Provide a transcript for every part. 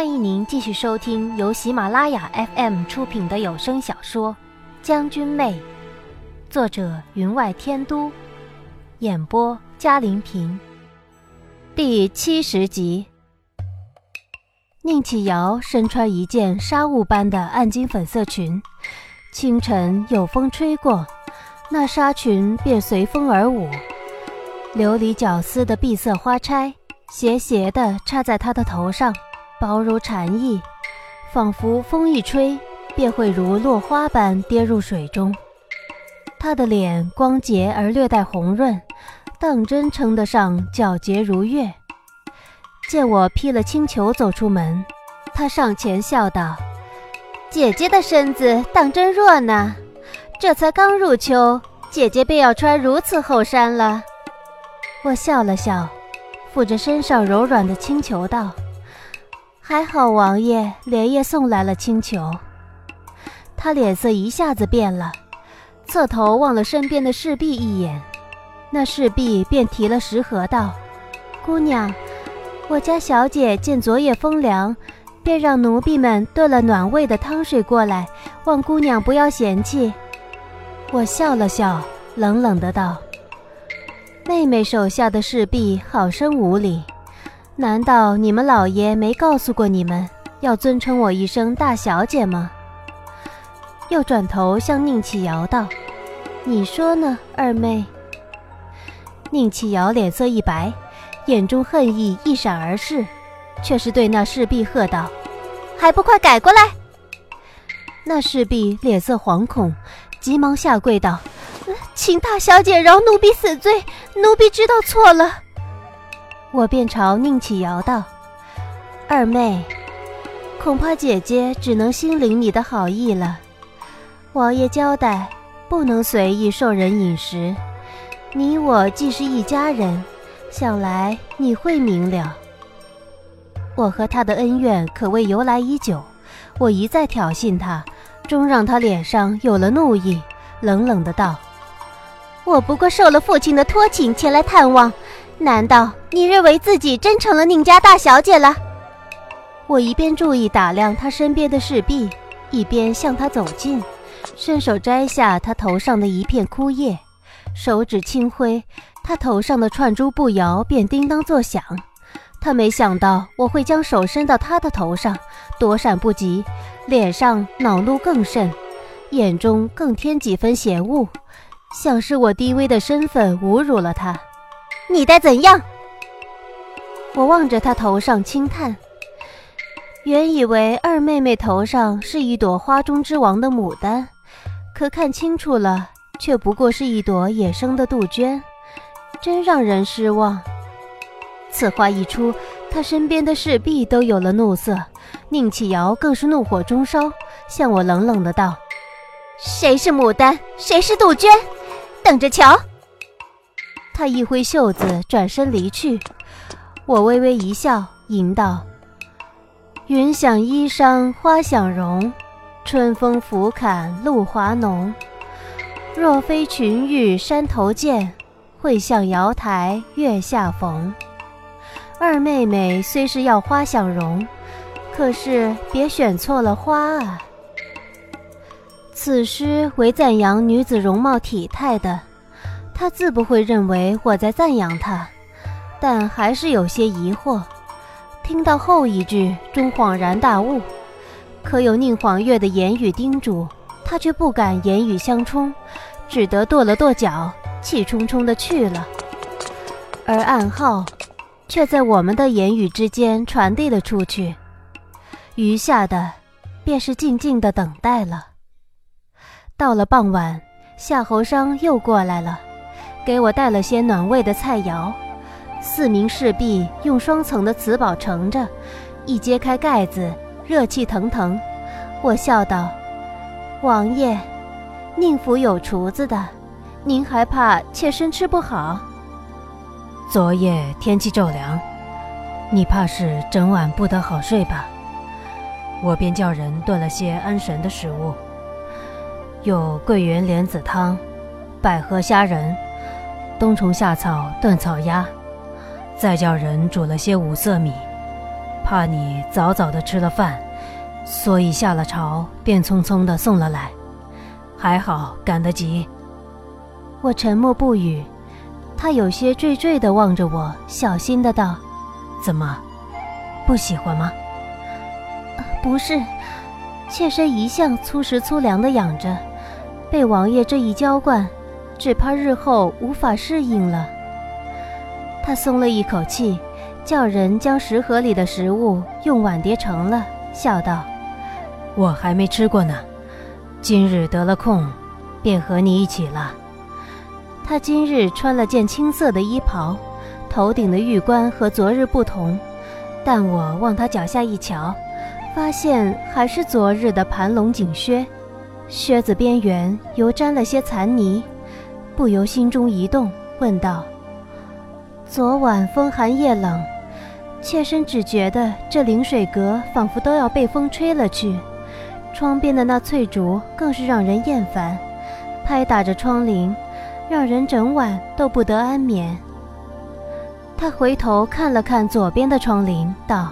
欢迎您继续收听由喜马拉雅 FM 出品的有声小说《将军妹》，作者云外天都，演播嘉玲平，第七十集。宁启瑶身穿一件纱雾般的暗金粉色裙，清晨有风吹过，那纱裙便随风而舞，琉璃绞丝的碧色花钗斜斜地插在她的头上。薄如蝉翼，仿佛风一吹，便会如落花般跌入水中。她的脸光洁而略带红润，当真称得上皎洁如月。见我披了青裘走出门，她上前笑道：“姐姐的身子当真弱呢，这才刚入秋，姐姐便要穿如此厚衫了。”我笑了笑，抚着身上柔软的青裘道。还好王爷连夜送来了青裘，他脸色一下子变了，侧头望了身边的侍婢一眼，那侍婢便提了食盒道：“姑娘，我家小姐见昨夜风凉，便让奴婢们炖了暖胃的汤水过来，望姑娘不要嫌弃。”我笑了笑，冷冷的道：“妹妹手下的侍婢好生无礼。”难道你们老爷没告诉过你们要尊称我一声大小姐吗？又转头向宁启瑶道：“你说呢，二妹？”宁启瑶脸色一白，眼中恨意一闪而逝，却是对那侍婢喝道：“还不快改过来！”那侍婢脸色惶恐，急忙下跪道：“请大小姐饶奴婢死罪，奴婢知道错了。”我便朝宁启瑶道：“二妹，恐怕姐姐只能心领你的好意了。王爷交代，不能随意受人饮食。你我既是一家人，想来你会明了。我和他的恩怨可谓由来已久，我一再挑衅他，终让他脸上有了怒意，冷冷的道：‘我不过受了父亲的托请前来探望。’”难道你认为自己真成了宁家大小姐了？我一边注意打量他身边的侍婢，一边向他走近，伸手摘下他头上的一片枯叶，手指轻挥，他头上的串珠不摇，便叮当作响。他没想到我会将手伸到他的头上，躲闪不及，脸上恼怒更甚，眼中更添几分嫌恶，像是我低微的身份侮辱了他。你待怎样？我望着她头上轻叹，原以为二妹妹头上是一朵花中之王的牡丹，可看清楚了，却不过是一朵野生的杜鹃，真让人失望。此话一出，他身边的侍婢都有了怒色，宁启瑶更是怒火中烧，向我冷冷的道：“谁是牡丹，谁是杜鹃？等着瞧！”他一挥袖子，转身离去。我微微一笑，吟道：“云想衣裳花想容，春风拂槛露华浓。若非群玉山头见，会向瑶台月下逢。”二妹妹虽是要花想容，可是别选错了花啊。此诗为赞扬女子容貌体态的。他自不会认为我在赞扬他，但还是有些疑惑。听到后一句，终恍然大悟。可有宁晃月的言语叮嘱，他却不敢言语相冲，只得跺了跺脚，气冲冲的去了。而暗号，却在我们的言语之间传递了出去。余下的，便是静静的等待了。到了傍晚，夏侯商又过来了。给我带了些暖胃的菜肴，四名侍婢用双层的瓷宝盛着，一揭开盖子，热气腾腾。我笑道：“王爷，宁府有厨子的，您还怕妾身吃不好？”昨夜天气骤凉，你怕是整晚不得好睡吧？我便叫人炖了些安神的食物，有桂圆莲子汤，百合虾仁。冬虫夏草炖草鸭，再叫人煮了些五色米，怕你早早的吃了饭，所以下了朝便匆匆的送了来。还好赶得及。我沉默不语，他有些惴惴的望着我，小心的道：“怎么，不喜欢吗？”“不是，妾身一向粗食粗粮的养着，被王爷这一浇灌，只怕日后无法适应了。”他松了一口气，叫人将食盒里的食物用碗碟盛了，笑道：“我还没吃过呢。”今日得了空，便和你一起了。他今日穿了件青色的衣袍，头顶的玉冠和昨日不同，但我往他脚下一瞧，发现还是昨日的盘龙锦靴，靴子边缘犹沾了些残泥，不由心中一动，问道：“昨晚风寒夜冷，妾身只觉得这灵水阁仿佛都要被风吹了去。”窗边的那翠竹更是让人厌烦，拍打着窗棂，让人整晚都不得安眠。他回头看了看左边的窗棂，道：“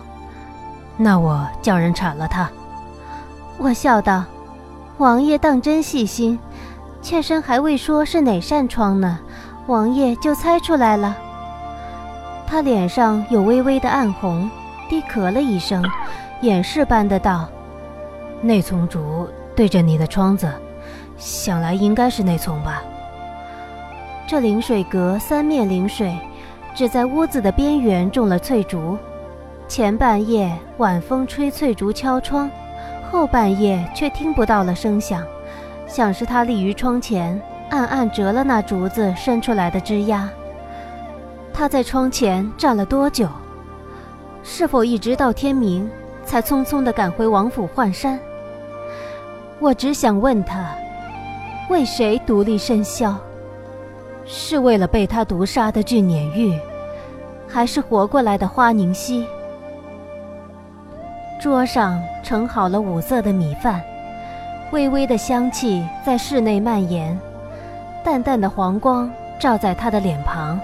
那我叫人铲了它。”我笑道：“王爷当真细心，妾身还未说是哪扇窗呢，王爷就猜出来了。”他脸上有微微的暗红，低咳了一声，掩饰般的道。那丛竹对着你的窗子，想来应该是那丛吧。这临水阁三面临水，只在屋子的边缘种了翠竹。前半夜晚风吹翠竹敲窗，后半夜却听不到了声响，想是他立于窗前，暗暗折了那竹子伸出来的枝丫。他在窗前站了多久？是否一直到天明，才匆匆地赶回王府换衫？我只想问他，为谁独立笙箫？是为了被他毒杀的俊撵玉，还是活过来的花凝溪？桌上盛好了五色的米饭，微微的香气在室内蔓延，淡淡的黄光照在他的脸庞，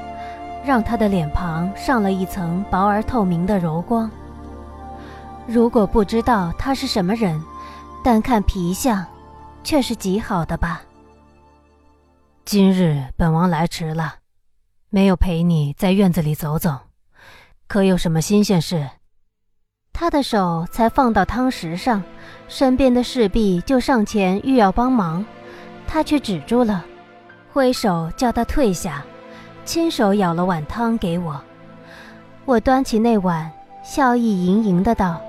让他的脸庞上了一层薄而透明的柔光。如果不知道他是什么人，单看皮相，却是极好的吧。今日本王来迟了，没有陪你在院子里走走，可有什么新鲜事？他的手才放到汤匙上，身边的侍婢就上前欲要帮忙，他却止住了，挥手叫他退下，亲手舀了碗汤给我。我端起那碗，笑意盈盈的道：“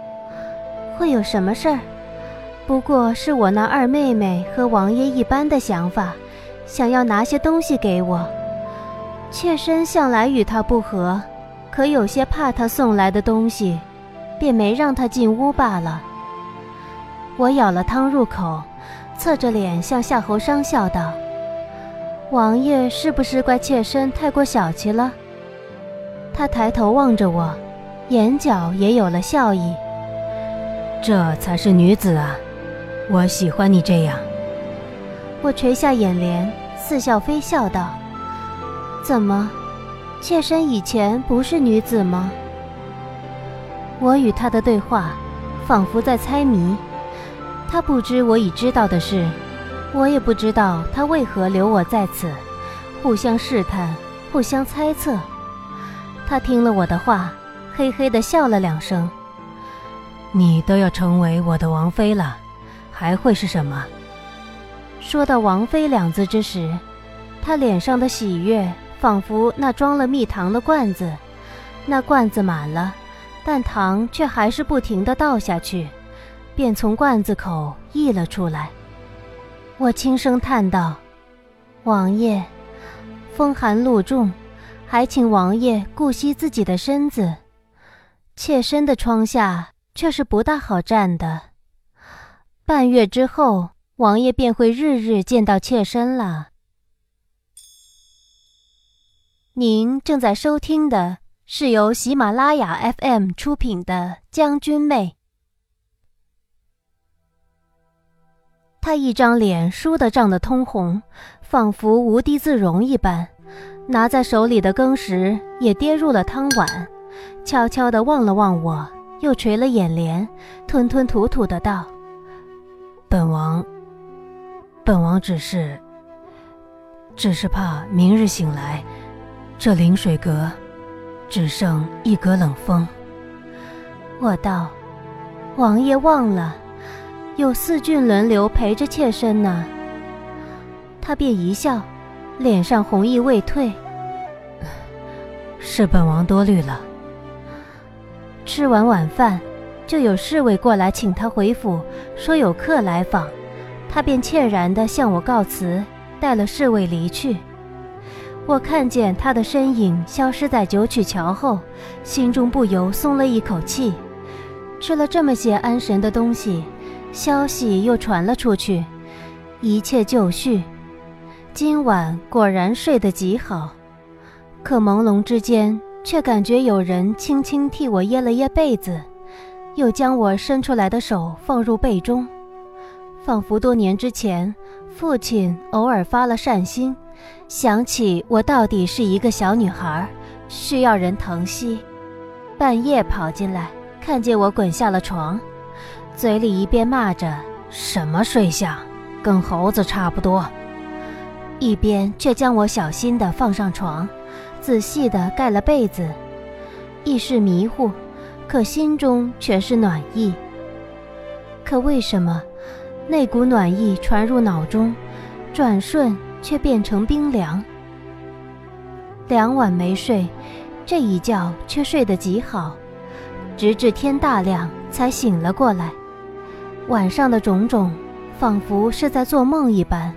会有什么事儿？”不过是我那二妹妹和王爷一般的想法，想要拿些东西给我。妾身向来与他不和，可有些怕他送来的东西，便没让他进屋罢了。我舀了汤入口，侧着脸向夏侯商笑道：“王爷是不是怪妾身太过小气了？”他抬头望着我，眼角也有了笑意。这才是女子啊！我喜欢你这样。我垂下眼帘，似笑非笑道：“怎么，妾身以前不是女子吗？”我与他的对话，仿佛在猜谜。他不知我已知道的事，我也不知道他为何留我在此，互相试探，互相猜测。他听了我的话，嘿嘿地笑了两声：“你都要成为我的王妃了。”还会是什么？说到“王妃”两字之时，他脸上的喜悦仿佛那装了蜜糖的罐子，那罐子满了，但糖却还是不停地倒下去，便从罐子口溢了出来。我轻声叹道：“王爷，风寒露重，还请王爷顾惜自己的身子。妾身的窗下却是不大好站的。”半月之后，王爷便会日日见到妾身了。您正在收听的是由喜马拉雅 FM 出品的《将军妹》。她一张脸输得涨得通红，仿佛无地自容一般，拿在手里的羹匙也跌入了汤碗，悄悄地望了望我，又垂了眼帘，吞吞吐吐的道：“本王，本王只是，只是怕明日醒来，这临水阁只剩一格冷风。”我道：“王爷忘了，有四郡轮流陪着妾身呢。”他便一笑，脸上红意未退。是本王多虑了。吃完晚饭，就有侍卫过来请他回府，说有客来访，他便歉然地向我告辞，带了侍卫离去。我看见他的身影消失在九曲桥后，心中不由松了一口气。吃了这么些安神的东西，消息又传了出去，一切就绪。今晚果然睡得极好。可朦胧之间，却感觉有人轻轻替我掖了掖被子，又将我伸出来的手放入被中，仿佛多年之前父亲偶尔发了善心，想起我到底是一个小女孩，需要人疼惜，半夜跑进来，看见我滚下了床，嘴里一边骂着“什么睡相，跟猴子差不多”，一边却将我小心地放上床。仔细地盖了被子，意识迷糊，可心中全是暖意。可为什么那股暖意传入脑中，转瞬却变成冰凉？两晚没睡，这一觉却睡得极好，直至天大亮才醒了过来。晚上的种种，仿佛是在做梦一般。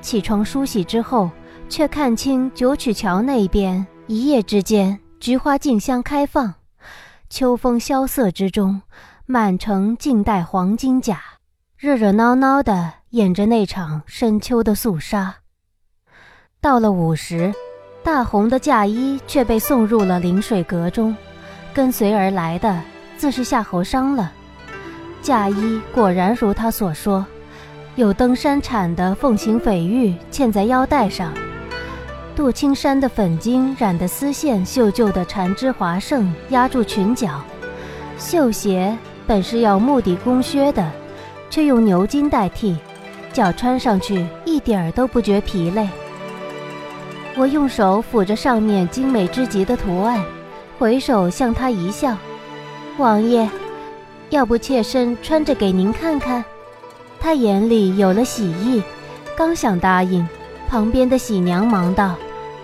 起床梳洗之后。却看清九曲桥那边，一夜之间，菊花竞相开放，秋风萧瑟之中，满城尽带黄金甲，热热闹闹的演着那场深秋的肃杀。到了午时，大红的嫁衣却被送入了临水阁中，跟随而来的自是夏侯商了。嫁衣果然如他所说，有登山产的凤形翡玉嵌在腰带上。杜青山的粉金染的丝线绣就的缠枝华盛压住裙角，绣鞋本是要木底工靴的，却用牛筋代替，脚穿上去一点儿都不觉疲累。我用手抚着上面精美之极的图案，回首向他一笑：“王爷，要不妾身穿着给您看看？”他眼里有了喜意，刚想答应，旁边的喜娘忙道。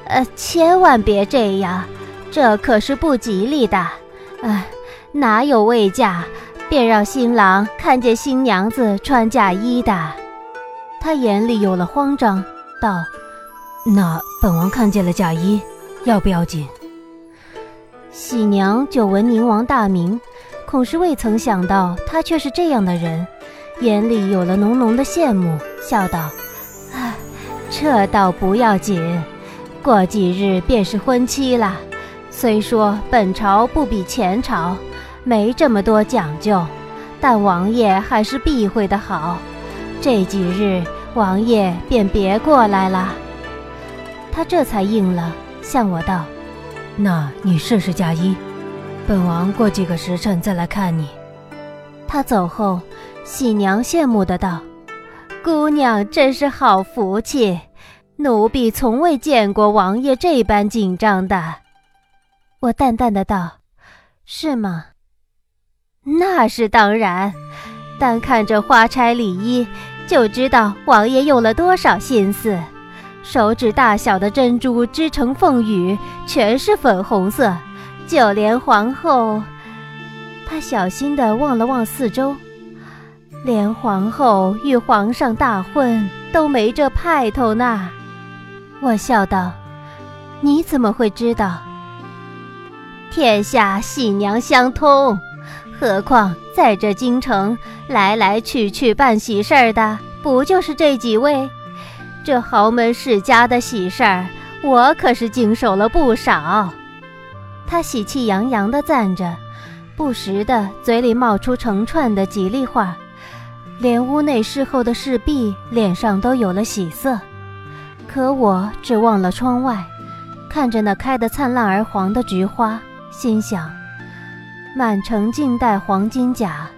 呃，千万别这样，这可是不吉利的。啊，哪有未嫁便让新郎看见新娘子穿嫁衣的？他眼里有了慌张，道：“那本王看见了嫁衣，要不要紧？”喜娘久闻宁王大名，恐是未曾想到他却是这样的人，眼里有了浓浓的羡慕，笑道：“啊，这倒不要紧。”过几日便是婚期了，虽说本朝不比前朝，没这么多讲究，但王爷还是避讳的好。这几日王爷便别过来了。他这才应了，向我道：“那你试试嫁衣，本王过几个时辰再来看你。”他走后，喜娘羡慕的道：“姑娘真是好福气。”奴婢从未见过王爷这般紧张的，我淡淡的道：“是吗？那是当然，单看这花钗礼衣，就知道王爷用了多少心思。手指大小的珍珠织成凤羽，全是粉红色，就连皇后……他小心的望了望四周，连皇后与皇上大婚都没这派头呢。”我笑道：“你怎么会知道？天下喜娘相通，何况在这京城来来去去办喜事儿的，不就是这几位？这豪门世家的喜事儿，我可是经手了不少。”他喜气洋洋地赞着，不时的嘴里冒出成串的吉利话，连屋内侍候的侍婢脸上都有了喜色。可我只望了窗外，看着那开得灿烂而黄的菊花，心想：满城尽带黄金甲，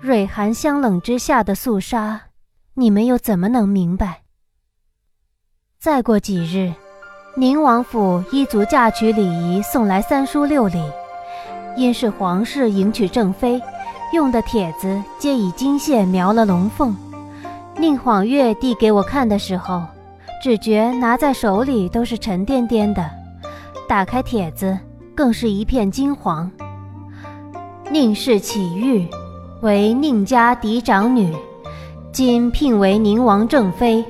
蕊寒香冷之下的肃杀，你们又怎么能明白？再过几日，宁王府依族嫁娶礼仪送来三书六礼，因是皇室迎娶正妃，用的帖子皆以金线描了龙凤。宁晃月递给我看的时候，只觉拿在手里都是沉甸甸的，打开帖子，更是一片金黄。宁氏启玉，为宁家嫡长女，今聘为宁王正妃，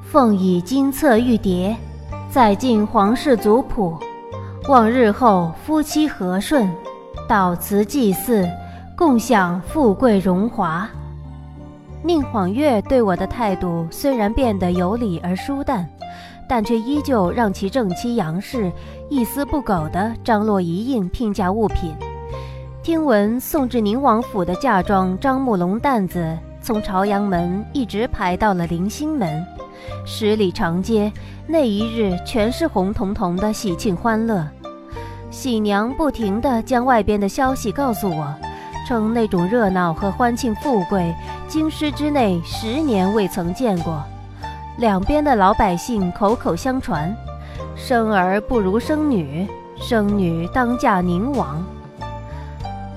奉以金册玉牒，载进皇室族谱，望日后夫妻和顺，祷辞祭祀，共享富贵荣华。宁晃月对我的态度虽然变得有礼而疏淡，但却依旧让其正妻杨氏一丝不苟地张罗一应聘嫁物品。听闻送至宁王府的嫁妆张木龙担子，从朝阳门一直排到了临星门，十里长街那一日全是红彤彤的喜庆欢乐。喜娘不停地将外边的消息告诉我，称那种热闹和欢庆富贵，京师之内十年未曾见过。两边的老百姓口口相传，生儿不如生女，生女当嫁宁王。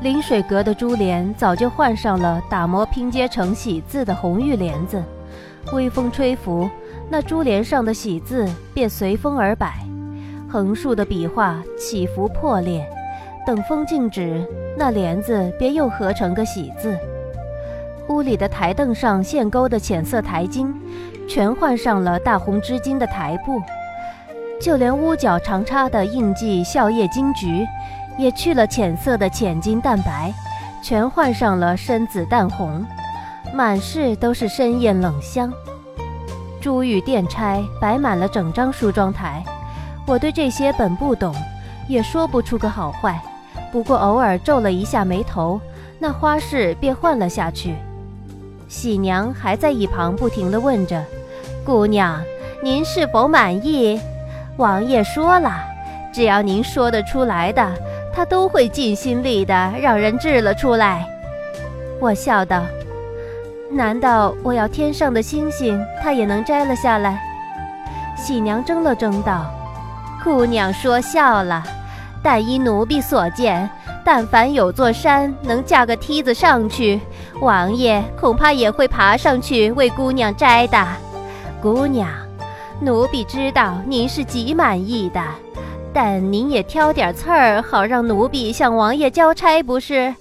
临水阁的珠帘早就换上了打磨拼接成喜字的红玉帘子，微风吹拂，那珠帘上的喜字便随风而摆，横竖的笔画起伏破裂。等风静止，那帘子便又合成个喜字。屋里的台凳上线钩的浅色台巾，全换上了大红织金的台布，就连屋角常插的印记笑靥金菊。也去了浅色的浅金蛋白，全换上了深紫淡红，满室都是深艳冷香。珠玉殿钗摆满了整张梳妆台，我对这些本不懂，也说不出个好坏，不过偶尔皱了一下眉头，那花式便换了下去。喜娘还在一旁不停地问着：“姑娘，您是否满意？”王爷说了，只要您说得出来的。他都会尽心力的让人制了出来，我笑道：“难道我要天上的星星，他也能摘了下来？”喜娘怔了怔道：“姑娘说笑了，但依奴婢所见，但凡有座山能架个梯子上去，王爷恐怕也会爬上去为姑娘摘的。姑娘，奴婢知道您是极满意的。”但您也挑点刺儿，好让奴婢向王爷交差，不是？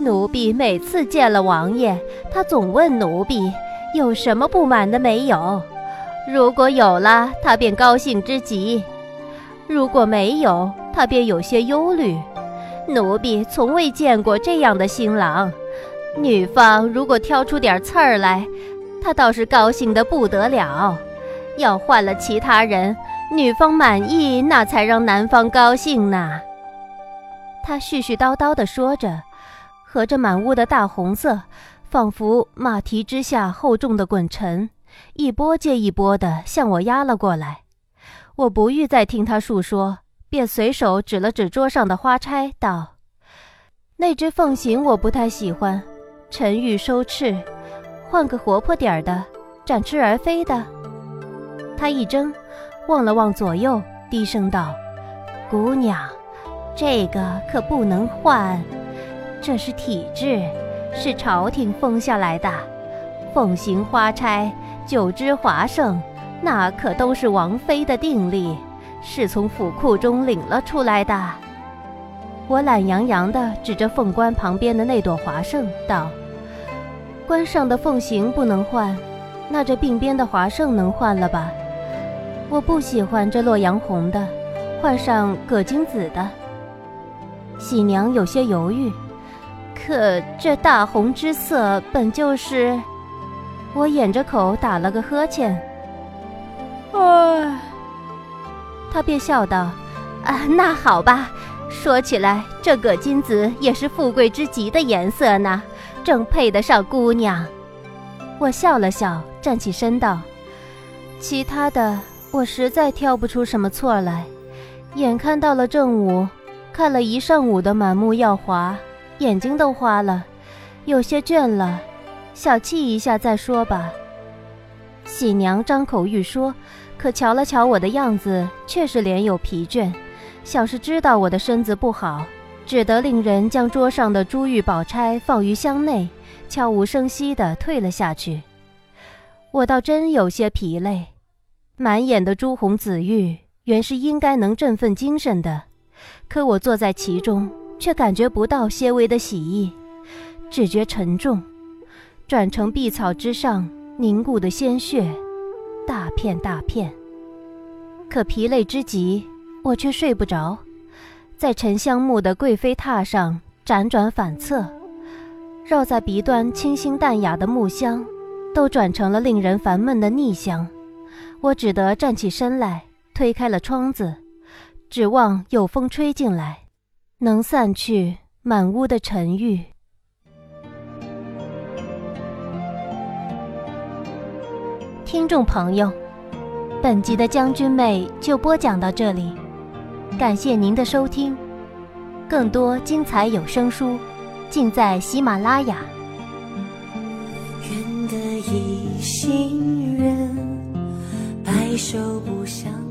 奴婢每次见了王爷，他总问奴婢有什么不满的没有。如果有了，他便高兴之极；如果没有，他便有些忧虑。奴婢从未见过这样的新郎。女方如果挑出点刺儿来，他倒是高兴得不得了。要换了其他人。女方满意，那才让男方高兴呢。他絮絮叨叨地说着，和着满屋的大红色，仿佛马蹄之下厚重的滚尘，一波接一波地向我压了过来。我不欲再听他述说，便随手指了指桌上的花钗，道：“那只凤形我不太喜欢，沉郁收翅，换个活泼点儿的，展翅而飞的。”他一怔。望了望左右，低声道：“姑娘，这个可不能换，这是体制，是朝廷封下来的。凤形花钗，九枝华盛，那可都是王妃的定例，是从府库中领了出来的。”我懒洋洋地指着凤冠旁边的那朵华盛道：“冠上的凤形不能换，那这鬓边的华盛能换了吧？”我不喜欢这洛阳红的，换上葛金紫的。喜娘有些犹豫，可这大红之色本就是……我掩着口打了个呵欠。唉，他便笑道：“啊，那好吧。说起来，这葛金紫也是富贵之极的颜色呢，正配得上姑娘。”我笑了笑，站起身道：“其他的。”我实在挑不出什么错来，眼看到了正午，看了一上午的满目耀华，眼睛都花了，有些倦了，小憩一下再说吧。喜娘张口欲说，可瞧了瞧我的样子，却是脸有疲倦，像是知道我的身子不好，只得令人将桌上的珠玉宝钗放于箱内，悄无声息地退了下去。我倒真有些疲累，满眼的朱红紫玉，原是应该能振奋精神的，可我坐在其中，却感觉不到些微的喜意，只觉沉重，转成碧草之上凝固的鲜血，大片大片。可疲累之极，我却睡不着，在沉香木的贵妃榻上辗转反侧，绕在鼻端清新淡雅的木香。都转成了令人烦闷的腻香，我只得站起身来，推开了窗子，指望有风吹进来，能散去满屋的沉郁。听众朋友，本集的将军妹就播讲到这里，感谢您的收听，更多精彩有声书，尽在喜马拉雅。愿得一心人白首不相。